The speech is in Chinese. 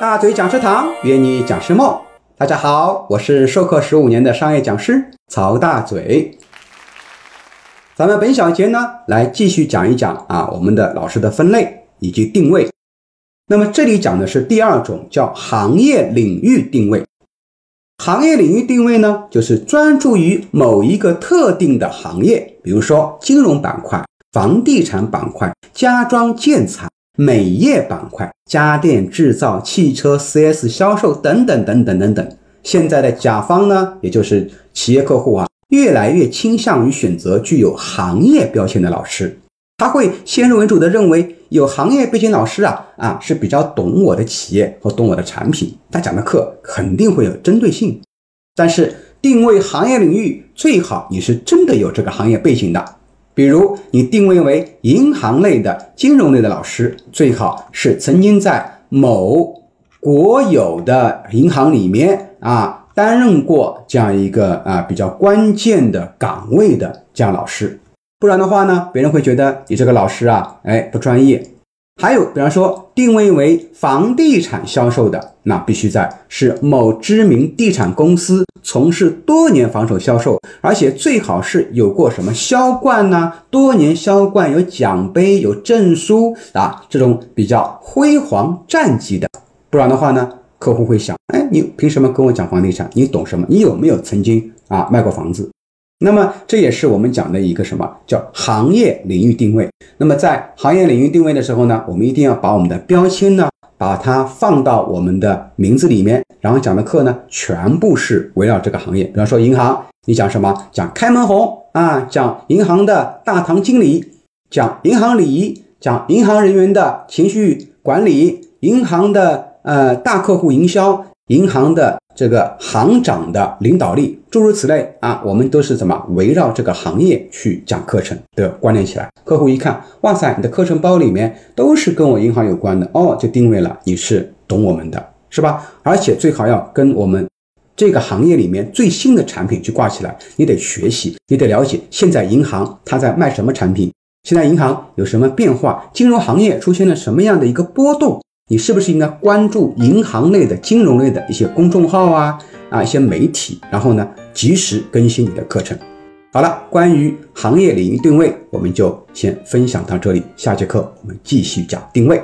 大嘴讲师堂约你讲师梦。大家好，我是授课十五年的商业讲师曹大嘴。咱们本小节呢，来继续讲一讲啊，我们的老师的分类以及定位。那么这里讲的是第二种，叫行业领域定位。行业领域定位呢，就是专注于某一个特定的行业，比如说金融板块、房地产板块、家装建材。美业板块、家电制造、汽车 4S 销售等等等等等等。现在的甲方呢，也就是企业客户啊，越来越倾向于选择具有行业标签的老师。他会先入为主的认为，有行业背景老师啊啊是比较懂我的企业和懂我的产品，他讲的课肯定会有针对性。但是定位行业领域，最好你是真的有这个行业背景的。比如你定位为银行类的、金融类的老师，最好是曾经在某国有的银行里面啊担任过这样一个啊比较关键的岗位的这样老师，不然的话呢，别人会觉得你这个老师啊，哎不专业。还有，比方说定位为房地产销售的，那必须在是某知名地产公司从事多年房手销售，而且最好是有过什么销冠呐，多年销冠有奖杯有证书啊，这种比较辉煌战绩的。不然的话呢，客户会想，哎，你凭什么跟我讲房地产？你懂什么？你有没有曾经啊卖过房子？那么这也是我们讲的一个什么叫行业领域定位。那么在行业领域定位的时候呢，我们一定要把我们的标签呢，把它放到我们的名字里面，然后讲的课呢，全部是围绕这个行业。比方说银行，你讲什么？讲开门红啊，讲银行的大堂经理，讲银行礼仪，讲银行人员的情绪管理，银行的呃大客户营销，银行的。这个行长的领导力，诸如此类啊，我们都是怎么围绕这个行业去讲课程的关联起来。客户一看，哇塞，你的课程包里面都是跟我银行有关的哦，就定位了你是懂我们的，是吧？而且最好要跟我们这个行业里面最新的产品去挂起来，你得学习，你得了解现在银行它在卖什么产品，现在银行有什么变化，金融行业出现了什么样的一个波动。你是不是应该关注银行类的、金融类的一些公众号啊啊一些媒体，然后呢及时更新你的课程？好了，关于行业领域定位，我们就先分享到这里，下节课我们继续讲定位。